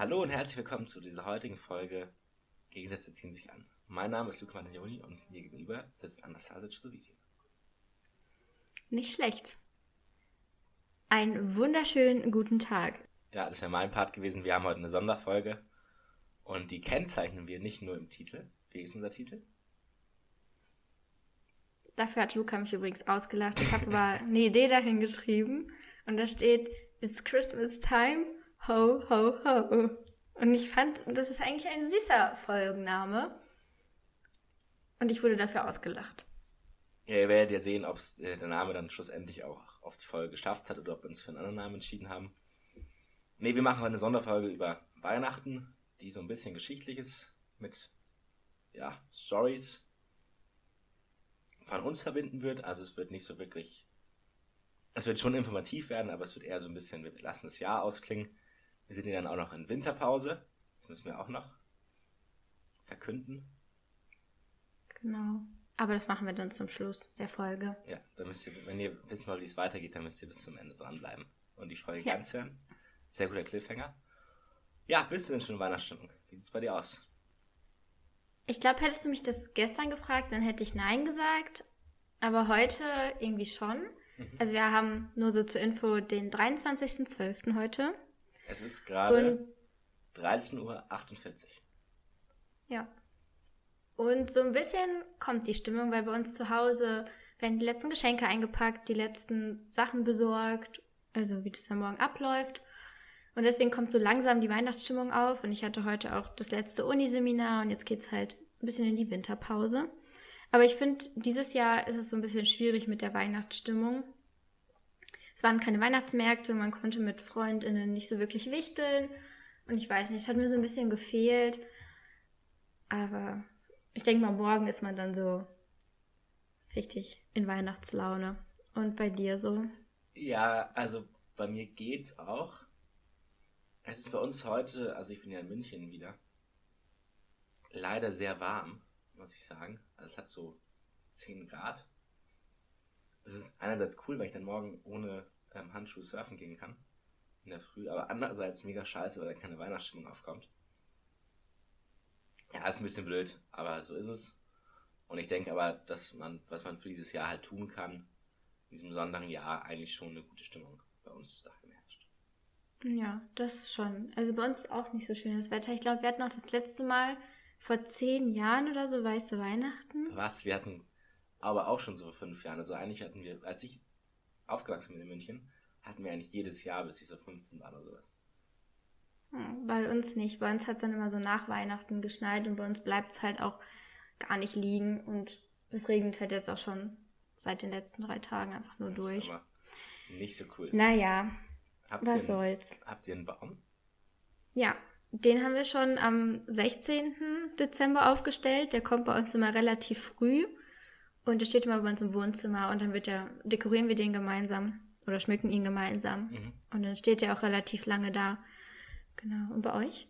Hallo und herzlich willkommen zu dieser heutigen Folge Gegensätze ziehen sich an. Mein Name ist Luca Mantioni und mir gegenüber sitzt Anastasia Sovisi. Nicht schlecht. Einen wunderschönen guten Tag. Ja, das wäre mein Part gewesen. Wir haben heute eine Sonderfolge und die kennzeichnen wir nicht nur im Titel. Wie ist unser Titel? Dafür hat Luca mich übrigens ausgelacht. Ich habe aber eine Idee dahin geschrieben und da steht It's Christmas time, ho, ho, ho. Und ich fand, das ist eigentlich ein süßer Folgenname. Und ich wurde dafür ausgelacht. Ja, ihr werdet ja sehen, ob äh, der Name dann schlussendlich auch auf die Folge geschafft hat oder ob wir uns für einen anderen Namen entschieden haben. Ne, wir machen heute eine Sonderfolge über Weihnachten, die so ein bisschen geschichtlich ist mit ja, Stories von uns verbinden wird. Also es wird nicht so wirklich, es wird schon informativ werden, aber es wird eher so ein bisschen, wir lassen das Jahr ausklingen. Wir sind ja dann auch noch in Winterpause. Das müssen wir auch noch verkünden. Genau. Aber das machen wir dann zum Schluss der Folge. Ja, dann müsst ihr, wenn ihr wissen wollt, wie es weitergeht, dann müsst ihr bis zum Ende dranbleiben und die Folge ja. ganz hören. Sehr guter Cliffhanger. Ja, bist du denn schon in Weihnachtsstimmung? Wie sieht es bei dir aus? Ich glaube, hättest du mich das gestern gefragt, dann hätte ich Nein gesagt. Aber heute irgendwie schon. Mhm. Also wir haben nur so zur Info den 23.12. heute. Es ist gerade 13.48 Uhr. Ja. Und so ein bisschen kommt die Stimmung, weil bei uns zu Hause werden die letzten Geschenke eingepackt, die letzten Sachen besorgt, also wie das dann morgen abläuft. Und deswegen kommt so langsam die Weihnachtsstimmung auf. Und ich hatte heute auch das letzte Uniseminar und jetzt geht es halt ein bisschen in die Winterpause. Aber ich finde, dieses Jahr ist es so ein bisschen schwierig mit der Weihnachtsstimmung. Es waren keine Weihnachtsmärkte, man konnte mit Freundinnen nicht so wirklich wichteln. Und ich weiß nicht, es hat mir so ein bisschen gefehlt. Aber ich denke mal, morgen ist man dann so richtig in Weihnachtslaune. Und bei dir so? Ja, also bei mir geht's auch. Es ist bei uns heute, also ich bin ja in München wieder, leider sehr warm, muss ich sagen. Also es hat so 10 Grad. Das ist einerseits cool, weil ich dann morgen ohne ähm, Handschuhe surfen gehen kann. In der Früh. Aber andererseits mega scheiße, weil da keine Weihnachtsstimmung aufkommt. Ja, ist ein bisschen blöd, aber so ist es. Und ich denke aber, dass man, was man für dieses Jahr halt tun kann, in diesem besonderen Jahr eigentlich schon eine gute Stimmung bei uns daheim herrscht. Ja, das schon. Also bei uns ist auch nicht so schönes Wetter. Ich glaube, wir hatten auch das letzte Mal vor zehn Jahren oder so weiße Weihnachten. Was? Wir hatten aber auch schon so vor fünf Jahren. Also eigentlich hatten wir, als ich aufgewachsen bin in München, hatten wir eigentlich jedes Jahr, bis ich so 15 war oder sowas. Hm, bei uns nicht. Bei uns hat es dann immer so nach Weihnachten geschneit und bei uns bleibt es halt auch gar nicht liegen und es regnet halt jetzt auch schon seit den letzten drei Tagen einfach nur das durch. Nicht so cool. Naja, habt was ihr, soll's. Habt ihr einen Baum? Ja, den haben wir schon am 16. Dezember aufgestellt. Der kommt bei uns immer relativ früh und der steht immer bei uns im Wohnzimmer und dann wird der, dekorieren wir den gemeinsam oder schmücken ihn gemeinsam. Mhm. Und dann steht der auch relativ lange da. Genau. Und bei euch?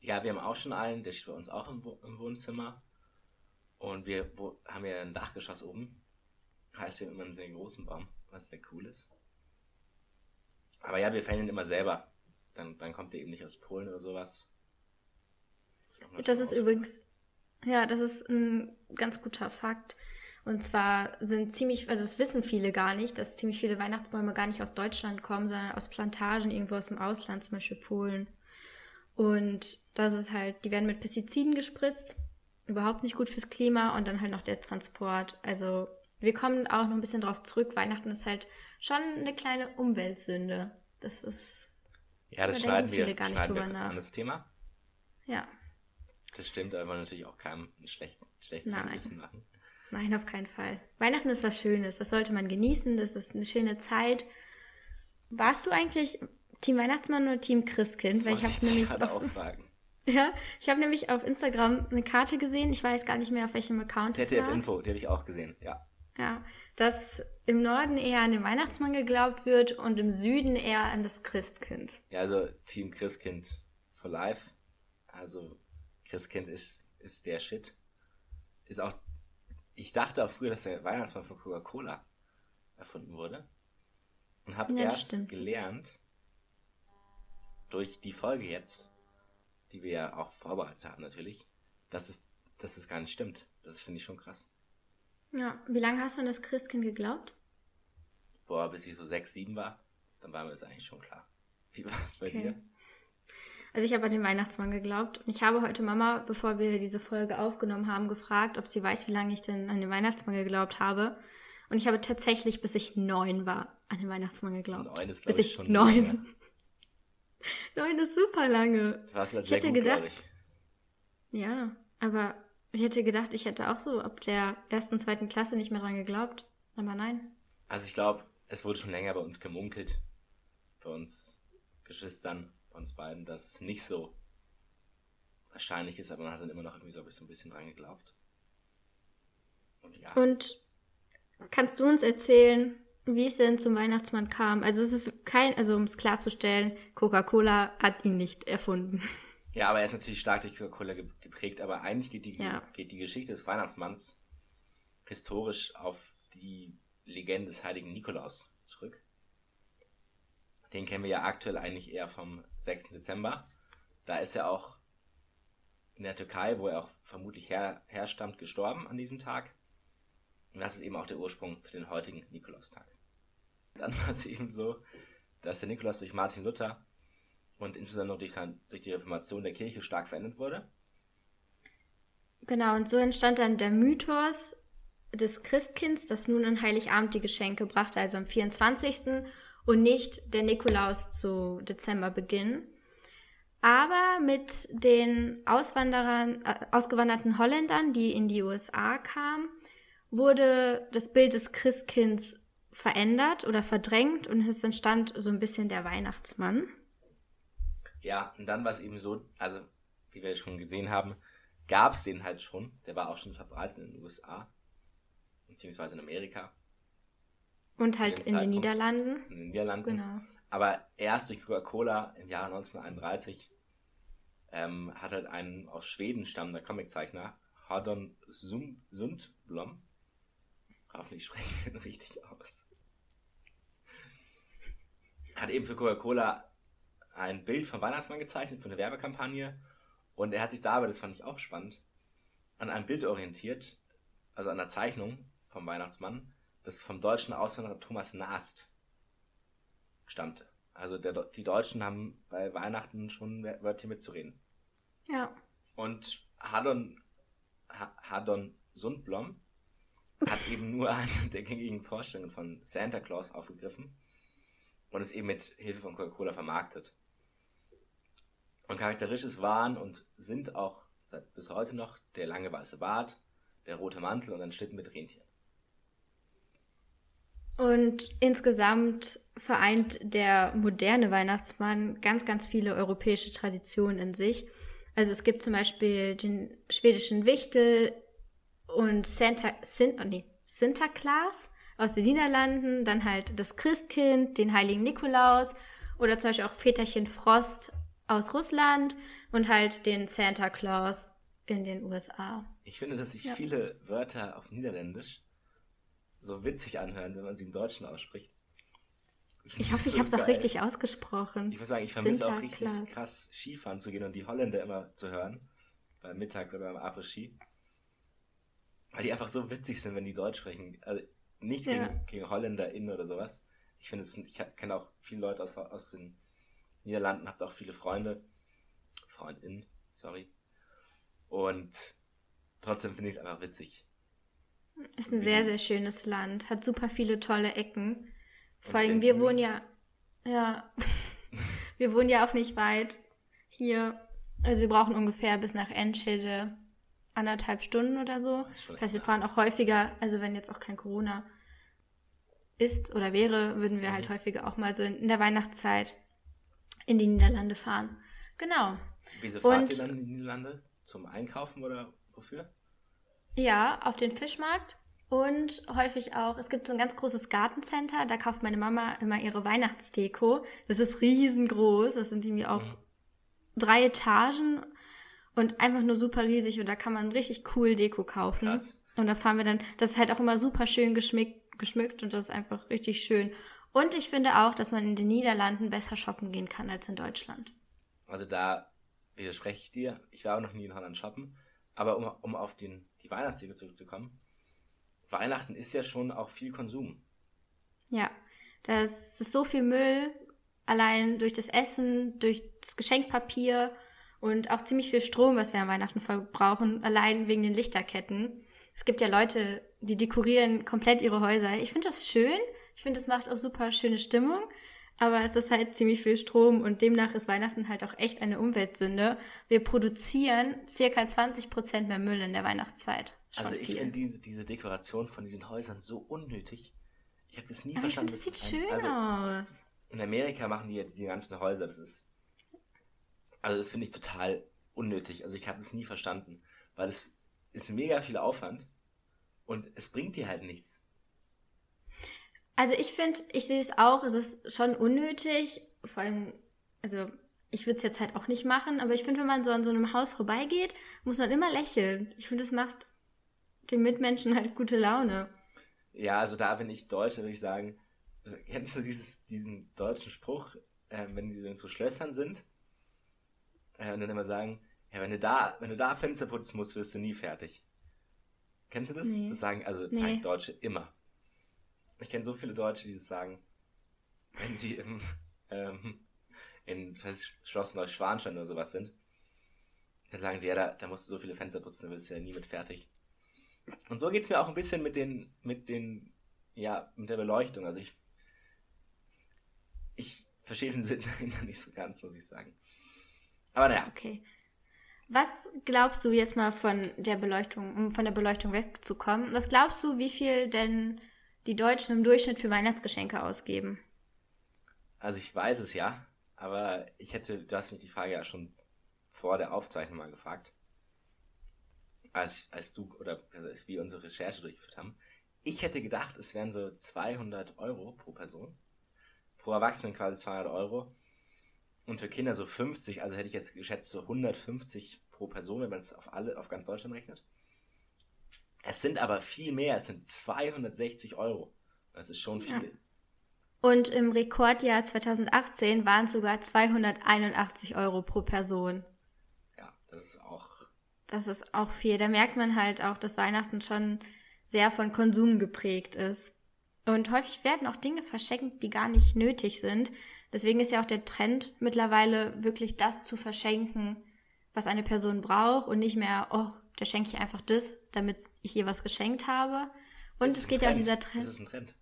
Ja, wir haben auch schon einen, der steht bei uns auch im, im Wohnzimmer. Und wir wo, haben ja ein Dachgeschoss oben. Heißt ja immer einen sehr großen Baum, was sehr cool ist. Aber ja, wir fällen ihn immer selber. Dann, dann kommt der eben nicht aus Polen oder sowas. Ist das ist übrigens, ja, das ist ein ganz guter Fakt. Und zwar sind ziemlich, also das wissen viele gar nicht, dass ziemlich viele Weihnachtsbäume gar nicht aus Deutschland kommen, sondern aus Plantagen irgendwo aus dem Ausland, zum Beispiel Polen. Und das ist halt, die werden mit Pestiziden gespritzt, überhaupt nicht gut fürs Klima und dann halt noch der Transport. Also wir kommen auch noch ein bisschen drauf zurück. Weihnachten ist halt schon eine kleine Umweltsünde. Das ist. Ja, das da schneiden wir, gar nicht drüber wir nach. an das Thema. Ja. Das stimmt, aber natürlich auch keinem ein schlecht, schlechtes Gewissen machen. Nein, auf keinen Fall. Weihnachten ist was Schönes. Das sollte man genießen. Das ist eine schöne Zeit. Warst du eigentlich Team Weihnachtsmann oder Team Christkind? Das Weil ich habe nämlich auf, ja, ich habe nämlich auf Instagram eine Karte gesehen. Ich weiß gar nicht mehr auf welchem Account ZDF es war. Info, die habe ich auch gesehen. Ja. Ja, dass im Norden eher an den Weihnachtsmann geglaubt wird und im Süden eher an das Christkind. Ja, also Team Christkind for life. Also Christkind ist ist der Shit. Ist auch ich dachte auch früher, dass der Weihnachtsmann von Coca-Cola erfunden wurde. Und habe ja, erst gelernt, durch die Folge jetzt, die wir ja auch vorbereitet haben natürlich, dass es, dass es gar nicht stimmt. Das finde ich schon krass. Ja, wie lange hast du an das Christkind geglaubt? Boah, bis ich so sechs, sieben war, dann war mir das eigentlich schon klar. Wie war es bei Okay. dir? Also ich habe an den Weihnachtsmann geglaubt und ich habe heute Mama, bevor wir diese Folge aufgenommen haben, gefragt, ob sie weiß, wie lange ich denn an den Weihnachtsmann geglaubt habe. Und ich habe tatsächlich, bis ich neun war, an den Weihnachtsmann geglaubt. Neun ist, bis ich, schon neun. Neun ist super lange. Du warst halt Ich hätte gut, gedacht- ich. Ja, aber ich hätte gedacht, ich hätte auch so ab der ersten, zweiten Klasse nicht mehr dran geglaubt. Aber nein. Also ich glaube, es wurde schon länger bei uns gemunkelt, bei uns Geschwistern, uns beiden, dass es nicht so wahrscheinlich ist, aber man hat dann immer noch irgendwie so, ein bisschen dran geglaubt. Und ja, Und kannst du uns erzählen, wie es denn zum Weihnachtsmann kam? Also es ist kein, also um es klarzustellen, Coca-Cola hat ihn nicht erfunden. ja, aber er ist natürlich stark durch Coca-Cola ge- geprägt, aber eigentlich geht die, Ja. geht die Geschichte des Weihnachtsmanns historisch auf die Legende des heiligen Nikolaus zurück. Den kennen wir ja aktuell eigentlich eher vom 6. Dezember. Da ist er auch in der Türkei, wo er auch vermutlich her, herstammt, gestorben an diesem Tag. Und das ist eben auch der Ursprung für den heutigen Nikolaustag. Dann war es eben so, dass der Nikolaus durch Martin Luther und insbesondere durch, sein, durch die Reformation der Kirche stark verändert wurde. Genau, und so entstand dann der Mythos des Christkinds, das nun an Heiligabend die Geschenke brachte, also am 24. und nicht der Nikolaus zu Dezemberbeginn. Aber mit den Auswanderern, äh, ausgewanderten Holländern, die in die USA kamen, wurde das Bild des Christkinds verändert oder verdrängt und es entstand so ein bisschen der Weihnachtsmann. Ja, und dann war es eben so, also wie wir schon gesehen haben, gab es den halt schon. Der war auch schon verbreitet in den USA, beziehungsweise in Amerika, Und halt in den. Niederlanden. in den Niederlanden. Genau. Aber erst durch Coca-Cola im Jahre 1931 ähm, hat halt ein aus Schweden stammender Comiczeichner, Hardon Sund- Sundblom, hoffentlich spreche ich den richtig aus, hat eben für Coca-Cola ein Bild vom Weihnachtsmann gezeichnet für eine Werbekampagne und er hat sich dabei, das fand ich auch spannend, an einem Bild orientiert, also an der Zeichnung vom Weihnachtsmann, das vom deutschen Auswanderer Thomas Nast stammte. Also der, die Deutschen haben bei Weihnachten schon Wörtchen mitzureden. Ja. Und Hadon, Ha- Hadon Sundblom hat eben nur eine der gängigen Vorstellungen von Santa Claus aufgegriffen und es eben mit Hilfe von Coca-Cola vermarktet. Und charakteristisch waren und sind auch seit bis heute noch der lange weiße Bart, der rote Mantel und ein Schlitten mit Rentier. Und insgesamt vereint der moderne Weihnachtsmann ganz, ganz viele europäische Traditionen in sich. Also es gibt zum Beispiel den schwedischen Wichtel und Santa, Sin, oh nee, Sinterklaas aus den Niederlanden, dann halt das Christkind, den heiligen Nikolaus oder zum Beispiel auch Väterchen Frost aus Russland und halt den Santa Claus in den USA. Ich finde, dass sich Ja. viele Wörter auf Niederländisch so witzig anhören, wenn man sie im Deutschen ausspricht. Ich hoffe, ich habe es auch richtig ausgesprochen. Ich muss sagen, ich vermisse auch richtig krass Skifahren zu gehen und die Holländer immer zu hören. Beim Mittag oder beim Après-Ski. Weil die einfach so witzig sind, wenn die Deutsch sprechen. Also nichts Ja. gegen, gegen HolländerInnen oder sowas. Ich finde es, ich kenne auch viele Leute aus, aus den Niederlanden, habe auch viele Freunde. FreundInnen, sorry. Und trotzdem finde ich es einfach witzig. Ist ein Wie- sehr, sehr schönes Land, hat super viele tolle Ecken. Vor allem, in wir wohnen ja, ja, wir wohnen ja auch nicht weit hier. Also wir brauchen ungefähr bis nach Enschede anderthalb Stunden oder so. Das heißt, wir fahren auch häufiger, also wenn jetzt auch kein Corona ist oder wäre, würden wir Mhm. halt häufiger auch mal so in der Weihnachtszeit in die Niederlande fahren. Genau. Wieso fahrt Und- ihr dann in die Niederlande? Zum Einkaufen oder wofür? Ja, auf den Fischmarkt und häufig auch, es gibt so ein ganz großes Gartencenter, da kauft meine Mama immer ihre Weihnachtsdeko. Das ist riesengroß, das sind irgendwie auch drei Etagen und einfach nur super riesig und da kann man richtig cool Deko kaufen. Krass. Und da fahren wir dann, das ist halt auch immer super schön geschmückt, geschmückt und das ist einfach richtig schön. Und ich finde auch, dass man in den Niederlanden besser shoppen gehen kann als in Deutschland. Also da widerspreche ich dir. Ich war auch noch nie in Holland shoppen. Aber um, um auf den, die Weihnachtsdeko zurückzukommen, Weihnachten ist ja schon auch viel Konsum. Ja, das ist so viel Müll, allein durch das Essen, durch das Geschenkpapier und auch ziemlich viel Strom, was wir an Weihnachten verbrauchen, allein wegen den Lichterketten. Es gibt ja Leute, die dekorieren komplett ihre Häuser. Ich finde das schön. Ich finde, das macht auch super schöne Stimmung. Aber es ist halt ziemlich viel Strom und demnach ist Weihnachten halt auch echt eine Umweltsünde. Wir produzieren circa 20 Prozent mehr Müll in der Weihnachtszeit. Schon also ich finde diese, diese Dekoration von diesen Häusern so unnötig. Ich habe das nie Aber verstanden. Ich finde, das sieht ein, schön also, aus. In Amerika machen die ja diese ganzen Häuser. Das ist. Also das finde ich total unnötig. Also ich habe das nie verstanden. Weil es ist mega viel Aufwand und es bringt dir halt nichts. Also ich finde, ich sehe es auch, es ist schon unnötig, vor allem, also ich würde es jetzt halt auch nicht machen, aber ich finde, wenn man so an so einem Haus vorbeigeht, muss man immer lächeln. Ich finde, das macht den Mitmenschen halt gute Laune. Ja, also da bin ich Deutsch, würde ich sagen, kennst du dieses, diesen deutschen Spruch, äh, wenn sie in so Schlössern sind äh, und dann immer sagen, ja, wenn du da, wenn du da Fenster putzen musst, wirst du nie fertig. Kennst du das? Nee. Das sagen, also das nee. sagen Deutsche immer. Ich kenne so viele Deutsche, die das sagen, wenn sie im, ähm, in Schloss Neuschwanstein oder sowas sind. Dann sagen sie, ja, da, da musst du so viele Fenster putzen, dann wirst du ja nie mit fertig. Und so geht es mir auch ein bisschen mit den, mit den, ja, mit der Beleuchtung. Also ich, ich verstehe den Sinn dahinter nicht so ganz, muss ich sagen. Aber naja. Okay. Was glaubst du jetzt mal von der Beleuchtung, um von der Beleuchtung wegzukommen? Was glaubst du, wie viel denn die Deutschen im Durchschnitt für Weihnachtsgeschenke ausgeben? Also ich weiß es ja, aber ich hätte, du hast mich die Frage ja schon vor der Aufzeichnung mal gefragt, als, als du oder als wir unsere Recherche durchgeführt haben. Ich hätte gedacht, es wären so 200 Euro pro Person, pro Erwachsenen quasi 200 Euro und für Kinder so 50. Also hätte ich jetzt geschätzt so 150 pro Person, wenn man es auf alle, auf ganz Deutschland rechnet. Es sind aber viel mehr, es sind 260 Euro. Das ist schon viel. Ja. Und im Rekordjahr 2018 waren es sogar 281 Euro pro Person. Ja, das ist auch. Das ist auch viel. Da merkt man halt auch, dass Weihnachten schon sehr von Konsum geprägt ist. Und häufig werden auch Dinge verschenkt, die gar nicht nötig sind. Deswegen ist ja auch der Trend mittlerweile wirklich das zu verschenken, was eine Person braucht und nicht mehr, oh, da schenke ich einfach das, damit ich ihr was geschenkt habe. Und es geht ja auch dieser Trend. Das ist ein Trend.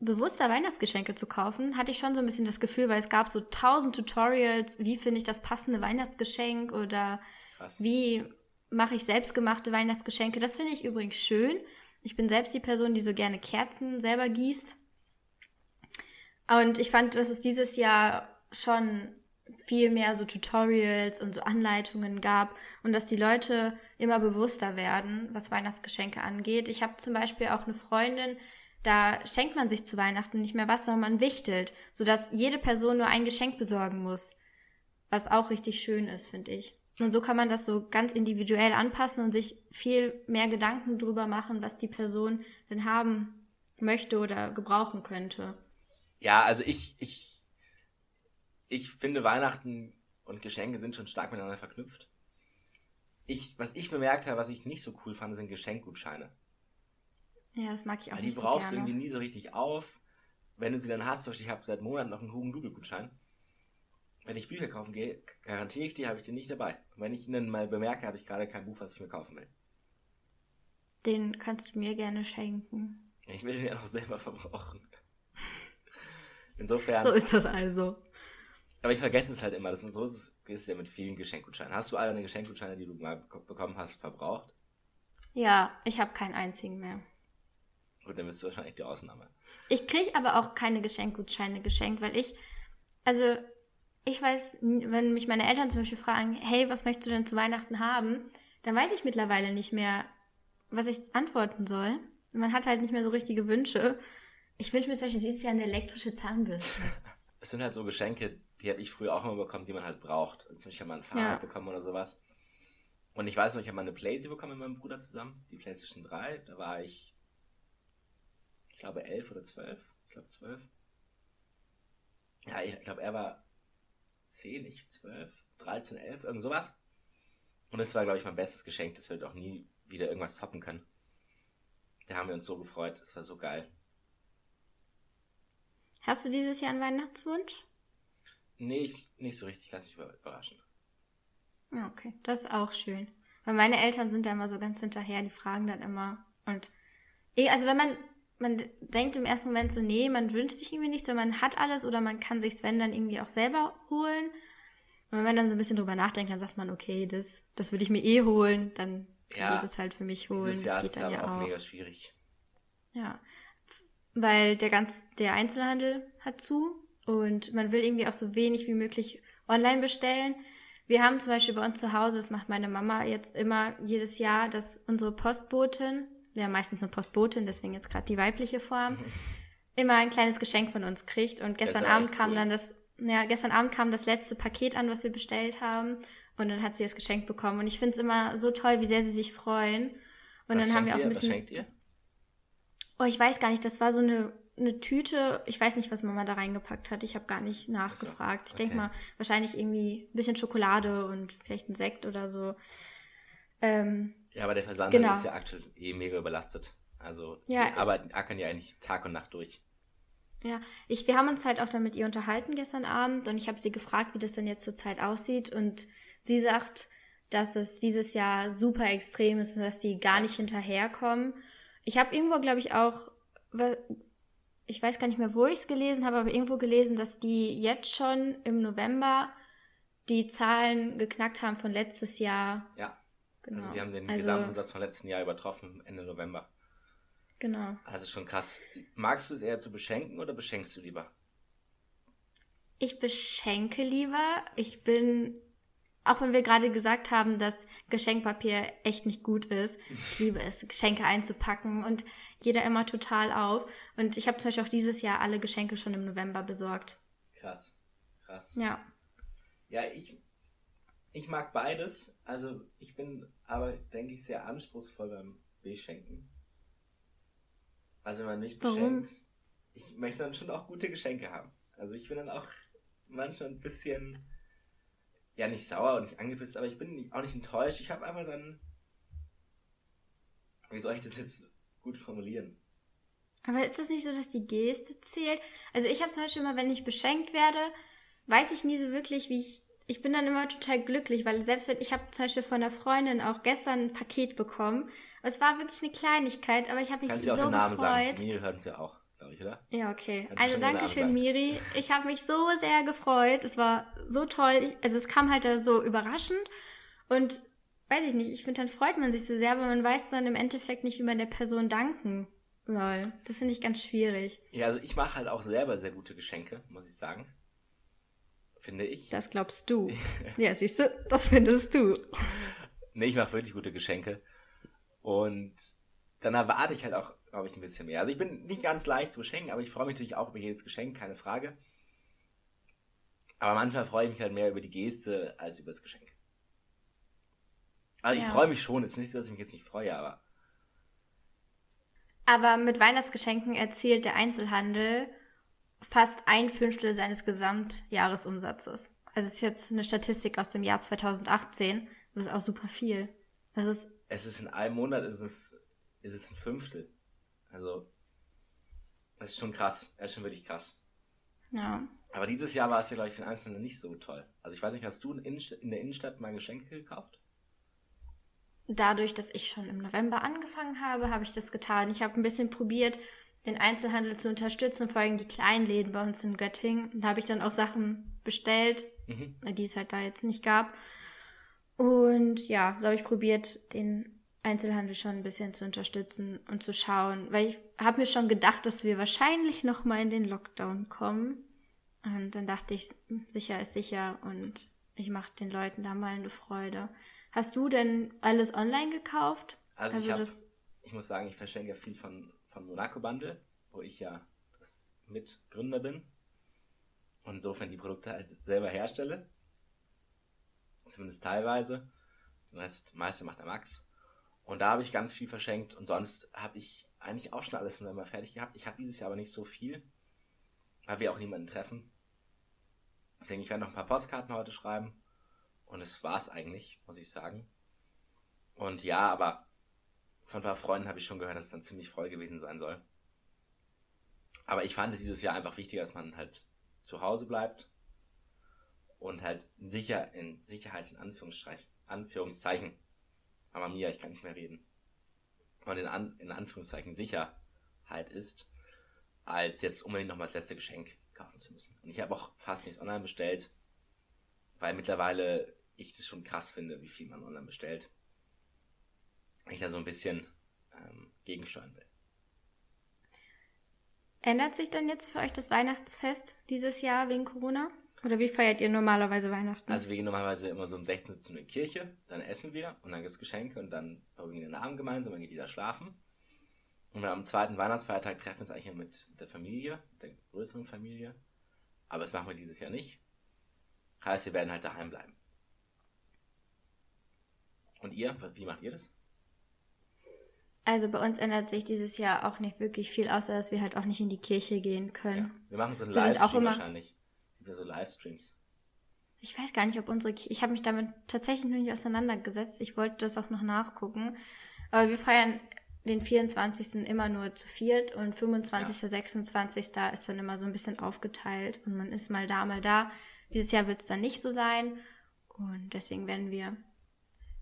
Bewusster Weihnachtsgeschenke zu kaufen, hatte ich schon so ein bisschen das Gefühl, weil es gab so tausend Tutorials, wie finde ich das passende Weihnachtsgeschenk oder Krass. wie mache ich selbstgemachte Weihnachtsgeschenke. Das finde ich übrigens schön. Ich bin selbst die Person, die so gerne Kerzen selber gießt. Und ich fand, dass es dieses Jahr schon viel mehr so Tutorials und so Anleitungen gab und dass die Leute immer bewusster werden, was Weihnachtsgeschenke angeht. Ich habe zum Beispiel auch eine Freundin, da schenkt man sich zu Weihnachten nicht mehr was, sondern man wichtelt, sodass jede Person nur ein Geschenk besorgen muss. Was auch richtig schön ist, finde ich. Und so kann man das so ganz individuell anpassen und sich viel mehr Gedanken drüber machen, was die Person denn haben möchte oder gebrauchen könnte. Ja, also ich, ich, ich finde Weihnachten und Geschenke sind schon stark miteinander verknüpft. Ich, was ich bemerkt habe, was ich nicht so cool fand, sind Geschenkgutscheine. Ja, das mag ich auch Weil nicht Die brauchst du irgendwie nie so richtig auf. Wenn du sie dann hast, ich habe seit Monaten noch einen Hugendubel-Gutschein. Wenn ich Bücher kaufen gehe, garantiere ich die, habe ich den nicht dabei. Und wenn ich ihnen mal bemerke, habe ich gerade kein Buch, was ich mir kaufen will. Den kannst du mir gerne schenken. Ich will den ja noch selber verbrauchen. Insofern. So ist das also. Aber ich vergesse es halt immer. Das ist so ist es ja mit vielen Geschenkgutscheinen. Hast du alle deine Geschenkgutscheine, die du mal bekommen hast, verbraucht? Ja, ich habe keinen einzigen mehr. Gut, dann bist du wahrscheinlich die Ausnahme. Ich kriege aber auch keine Geschenkgutscheine geschenkt, weil ich, also ich weiß, wenn mich meine Eltern zum Beispiel fragen, hey, was möchtest du denn zu Weihnachten haben, dann weiß ich mittlerweile nicht mehr, was ich antworten soll. Man hat halt nicht mehr so richtige Wünsche. Ich wünsche mir zum Beispiel dieses Jahr eine elektrische Zahnbürste. es sind halt so Geschenke, die habe ich früher auch immer bekommen, die man halt braucht. Also ich habe mal ein Fahrrad ja. bekommen oder sowas. Und ich weiß noch, ich habe mal eine Playstation bekommen mit meinem Bruder zusammen, die PlayStation 3. Da war ich, ich glaube, elf oder zwölf. Ich glaube, zwölf. Ja, ich glaube, er war 10, ich 12, 13, 11, irgend sowas. Und das war, glaube ich, mein bestes Geschenk. Das wird auch nie wieder irgendwas toppen können. Da haben wir uns so gefreut. Das war so geil. Hast du dieses Jahr einen Weihnachtswunsch? Nee, ich, nicht so richtig. Lass mich überraschen. Ja, okay. Das ist auch schön. Weil meine Eltern sind da immer so ganz hinterher. Die fragen dann immer. Und eh, also wenn man, man denkt im ersten Moment so, nee, man wünscht sich irgendwie nichts, sondern man hat alles oder man kann sich wenn dann irgendwie auch selber holen. Und wenn man dann so ein bisschen drüber nachdenkt, dann sagt man, okay, das, das würde ich mir eh holen, dann ja, geht es halt für mich holen. Dieses Jahr das geht dann ja auch, auch mega schwierig. Ja, weil der ganz, der Einzelhandel hat zu und man will irgendwie auch so wenig wie möglich online bestellen. Wir haben zum Beispiel bei uns zu Hause, das macht meine Mama jetzt immer jedes Jahr, dass unsere Postbotin, ja meistens eine Postbotin, deswegen jetzt gerade die weibliche Form, immer ein kleines Geschenk von uns kriegt. Und gestern Abend kam cool. dann das, ja, gestern Abend kam das letzte Paket an, was wir bestellt haben. Und dann hat sie das Geschenk bekommen. Und ich finde es immer so toll, wie sehr sie sich freuen. Und was dann haben wir auch ein bisschen. Was schenkt ihr? Oh, ich weiß gar nicht, das war so eine, eine Tüte. Ich weiß nicht, was Mama da reingepackt hat. Ich habe gar nicht nachgefragt. So, okay. Ich denke mal, wahrscheinlich irgendwie ein bisschen Schokolade und vielleicht ein Sekt oder so. Ähm, ja, aber der Versandhandel genau. ist ja aktuell eh mega überlastet. Also ja, die arbeiten, ackern ja eigentlich Tag und Nacht durch. Ja, ich, wir haben uns halt auch dann mit ihr unterhalten gestern Abend und ich habe sie gefragt, wie das denn jetzt zurzeit aussieht und sie sagt, dass es dieses Jahr super extrem ist und dass die gar nicht hinterherkommen ich habe irgendwo, glaube ich, auch, ich weiß gar nicht mehr, wo ich es gelesen habe, aber irgendwo gelesen, dass die jetzt schon im November die Zahlen geknackt haben von letztes Jahr. Ja. Genau. Also die haben den also, Gesamtumsatz vom letzten Jahr übertroffen, Ende November. Genau. Also schon krass. Magst du es eher zu beschenken oder beschenkst du lieber? Ich beschenke lieber. Ich bin auch wenn wir gerade gesagt haben, dass Geschenkpapier echt nicht gut ist. Ich liebe es, Geschenke einzupacken und jeder immer total auf. Und ich habe zum Beispiel auch dieses Jahr alle Geschenke schon im November besorgt. Krass, krass. Ja. Ja, ich, ich mag beides. Also ich bin aber, denke ich, sehr anspruchsvoll beim Beschenken. Also wenn man mich beschenkt, ich möchte dann schon auch gute Geschenke haben. Also ich bin dann auch manchmal ein bisschen ja nicht sauer und nicht angepisst, aber ich bin auch nicht enttäuscht. Ich habe einfach dann. Wie soll ich das jetzt gut formulieren? Aber ist das nicht so, dass die Geste zählt? Also ich habe zum Beispiel immer, wenn ich beschenkt werde, weiß ich nie so wirklich, wie ich. Ich bin dann immer total glücklich, weil selbst wenn ich habe zum Beispiel von einer Freundin auch gestern ein Paket bekommen. Es war wirklich eine Kleinigkeit, aber ich habe mich Kannst so gefreut. Kannst du auch den Namen sagen? Mir hören es ja auch glaube ich, oder? Ja, okay. Kannst also danke schön, Miri. Ich habe mich so sehr gefreut. Es war so toll. Also es kam halt so überraschend und weiß ich nicht, ich finde, dann freut man sich so sehr, aber man weiß dann im Endeffekt nicht, wie man der Person danken soll. Das finde ich ganz schwierig. Ja, also ich mache halt auch selber sehr gute Geschenke, muss ich sagen. Finde ich. Das glaubst du. ja, siehst du, das findest du. nee, ich mache wirklich gute Geschenke. Und dann erwarte ich halt auch glaube ich, ein bisschen mehr. Also ich bin nicht ganz leicht zu beschenken, aber ich freue mich natürlich auch über jedes Geschenk, keine Frage. Aber manchmal freue ich mich halt mehr über die Geste als über das Geschenk. Also ja. ich freue mich schon, es ist nicht so, dass ich mich jetzt nicht freue, aber. Aber mit Weihnachtsgeschenken erzielt der Einzelhandel fast ein Fünftel seines Gesamtjahresumsatzes. Also es ist jetzt eine Statistik aus dem Jahr 2018. Das ist auch super viel. Das ist. Es ist in einem Monat ist es, ist es ein Fünftel. Also, das ist schon krass. Das ist schon wirklich krass. Ja. Aber dieses Jahr war es ja, glaube ich, für den Einzelnen nicht so toll. Also ich weiß nicht, hast du in, der Innenstadt mal Geschenke gekauft? Dadurch, dass ich schon im November angefangen habe, habe ich das getan. Ich habe ein bisschen probiert, den Einzelhandel zu unterstützen, vor allem die kleinen Läden bei uns in Göttingen. Da habe ich dann auch Sachen bestellt, mhm. die es halt da jetzt nicht gab. Und ja, so habe ich probiert, den Einzelhandel schon ein bisschen zu unterstützen und zu schauen, weil ich habe mir schon gedacht, dass wir wahrscheinlich noch mal in den Lockdown kommen. Und dann dachte ich, sicher ist sicher und ich mache den Leuten da mal eine Freude. Hast du denn alles online gekauft? Also, also ich, hab, ich muss sagen, ich verschenke ja viel von, von Monaco Bundle, wo ich ja das Mitgründer bin und insofern die Produkte halt selber herstelle. Zumindest teilweise. Rest, meiste macht der Max. Und da habe ich ganz viel verschenkt und sonst habe ich eigentlich auch schon alles von November fertig gehabt. Ich habe dieses Jahr aber nicht so viel, weil wir auch niemanden treffen. Deswegen, ich werde noch ein paar Postkarten heute schreiben. Und es war's eigentlich, muss ich sagen. Und ja, aber von ein paar Freunden habe ich schon gehört, dass es dann ziemlich voll gewesen sein soll. Aber ich fand es dieses Jahr einfach wichtiger, dass man halt zu Hause bleibt und halt sicher in Sicherheit in Anführungszeichen, Anführungszeichen. Aber mir, ich kann nicht mehr reden. Und in, An, in Anführungszeichen Sicherheit ist, als jetzt unbedingt noch mal das letzte Geschenk kaufen zu müssen. Und ich habe auch fast nichts online bestellt, weil mittlerweile ich das schon krass finde, wie viel man online bestellt. Ich da so ein bisschen ähm, gegensteuern will. Ändert sich dann jetzt für euch das Weihnachtsfest dieses Jahr wegen Corona? Oder wie feiert ihr normalerweise Weihnachten? Also wir gehen normalerweise immer so um 16, 17 Uhr in die Kirche, dann essen wir und dann gibt es Geschenke und dann verbringen wir den Abend gemeinsam, dann geht jeder schlafen. Und am zweiten Weihnachtsfeiertag treffen wir uns eigentlich mit, mit der Familie, mit der größeren Familie. Aber das machen wir dieses Jahr nicht. Heißt, wir werden halt daheim bleiben. Und ihr, wie macht ihr das? Also bei uns ändert sich dieses Jahr auch nicht wirklich viel, außer dass wir halt auch nicht in die Kirche gehen können. Ja, wir machen so auch Livestream immer- wahrscheinlich. Wieder so Livestreams. Ich weiß gar nicht, ob unsere Ki Ich habe mich damit tatsächlich noch nicht auseinandergesetzt. Ich wollte das auch noch nachgucken. Aber wir feiern den 24. immer nur zu viert und 25., 26. ist dann immer so ein bisschen aufgeteilt und man ist mal da, mal da. Dieses Jahr wird es dann nicht so sein und deswegen werden wir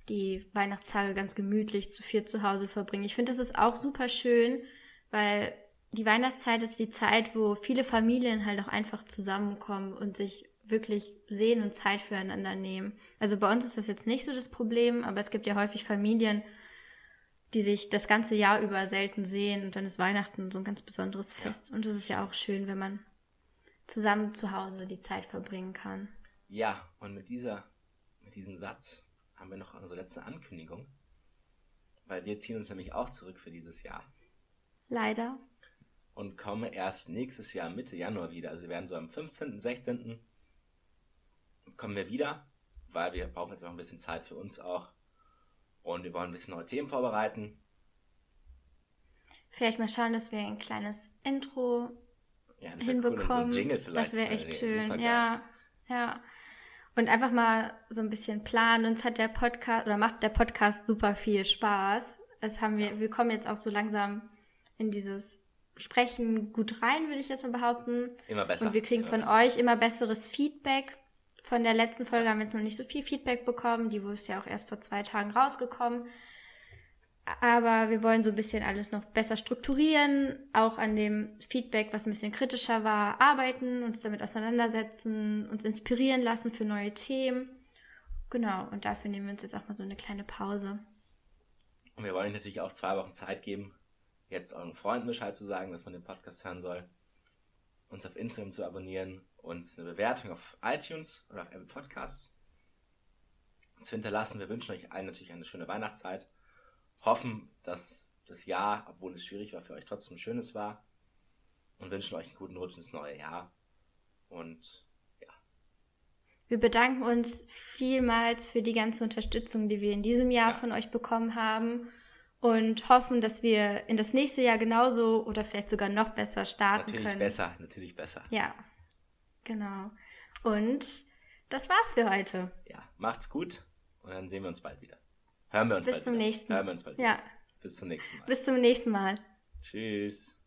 die Weihnachtstage ganz gemütlich zu viert zu Hause verbringen. Ich finde, das ist auch super schön, weil die Weihnachtszeit ist die Zeit, wo viele Familien halt auch einfach zusammenkommen und sich wirklich sehen und Zeit füreinander nehmen. Also bei uns ist das jetzt nicht so das Problem, aber es gibt ja häufig Familien, die sich das ganze Jahr über selten sehen und dann ist Weihnachten so ein ganz besonderes Fest. Und es ist ja auch schön, wenn man zusammen zu Hause die Zeit verbringen kann. Ja, und mit dieser, mit diesem Satz haben wir noch unsere letzte Ankündigung. Weil wir ziehen uns nämlich auch zurück für dieses Jahr. Leider. Und komme erst nächstes Jahr Mitte Januar wieder. Also wir werden so am 15., 16. kommen wir wieder, weil wir brauchen jetzt noch ein bisschen Zeit für uns auch. Und wir wollen ein bisschen neue Themen vorbereiten. Vielleicht mal schauen, dass wir ein kleines Intro Ja, das wäre cool. So ein hinbekommen. Jingle vielleicht. das wäre echt schön. Ja, ja. Und einfach mal so ein bisschen planen. Uns hat der Podcast oder macht der Podcast super viel Spaß. Es haben wir, wir kommen jetzt auch so langsam in dieses Sprechen gut rein, würde ich jetzt mal behaupten. Immer besser. Und wir kriegen immer von besser. euch immer besseres Feedback. Von der letzten Folge haben wir jetzt noch nicht so viel Feedback bekommen. Die ist ja auch erst vor zwei Tagen rausgekommen. Aber wir wollen so ein bisschen alles noch besser strukturieren, auch an dem Feedback, was ein bisschen kritischer war, arbeiten, uns damit auseinandersetzen, uns inspirieren lassen für neue Themen. Genau, und dafür nehmen wir uns jetzt auch mal so eine kleine Pause. Und wir wollen natürlich auch zwei Wochen Zeit geben, jetzt euren Freunden Bescheid zu sagen, dass man den Podcast hören soll, uns auf Instagram zu abonnieren, uns eine Bewertung auf iTunes oder auf Apple Podcasts zu hinterlassen. Wir wünschen euch allen natürlich eine schöne Weihnachtszeit, hoffen, dass das Jahr, obwohl es schwierig war, für euch trotzdem ein schönes war und wünschen euch einen guten Rutsch ins neue Jahr. Und ja, Wir bedanken uns vielmals für die ganze Unterstützung, die wir in diesem Jahr Ja. von euch bekommen haben und hoffen, dass wir in das nächste Jahr genauso oder vielleicht sogar noch besser starten natürlich können. besser, natürlich besser. Ja, genau. Und das war's für heute. Ja, macht's gut und dann sehen wir uns bald wieder. Hören wir uns Bis bald zum wieder. nächsten Hören wir uns bald Ja, wieder. Bis zum nächsten Mal. bis zum nächsten Mal. Tschüss.